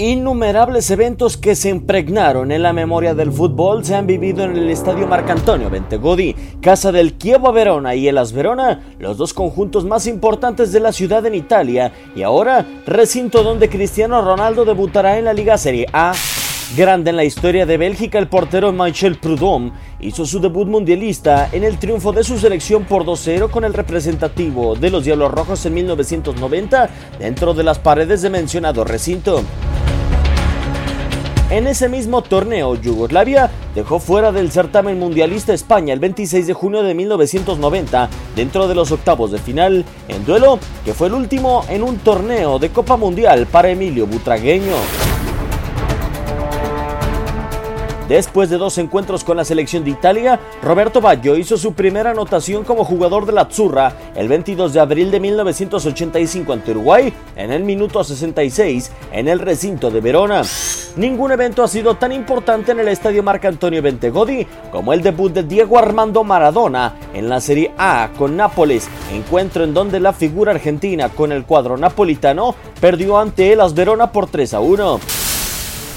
Innumerables eventos que se impregnaron en la memoria del fútbol se han vivido en el Estadio Marcantonio Bentegodi, casa del Chievo Verona y el As Verona, los dos conjuntos más importantes de la ciudad en Italia, y ahora recinto donde Cristiano Ronaldo debutará en la Liga Serie A. Grande en la historia de Bélgica, el portero Michel Prudhomme hizo su debut mundialista en el triunfo de su selección por 2-0 con el representativo de los Diablos Rojos en 1990 dentro de las paredes de mencionado recinto. En ese mismo torneo, Yugoslavia dejó fuera del certamen mundialista España el 26 de junio de 1990 dentro de los octavos de final, en duelo que fue el último en un torneo de Copa Mundial para Emilio Butragueño. Después de dos encuentros con la selección de Italia, Roberto Baggio hizo su primera anotación como jugador de la Azzurra el 22 de abril de 1985 ante Uruguay en el minuto 66 en el recinto de Verona. Ningún evento ha sido tan importante en el estadio Marcantonio Bentegodi como el debut de Diego Armando Maradona en la Serie A con Nápoles, encuentro en donde la figura argentina con el cuadro napolitano perdió ante el As Verona por 3 a 1.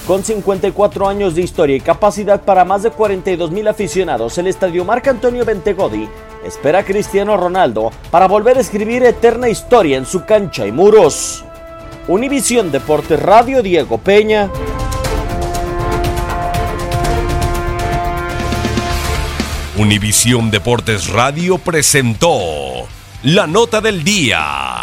Con 54 años de historia y capacidad para más de 42 mil aficionados, el estadio Marc Antonio Bentegodi espera a Cristiano Ronaldo para volver a escribir eterna historia en su cancha y muros. Univisión Deportes Radio Diego Peña. Univisión Deportes Radio presentó la nota del día.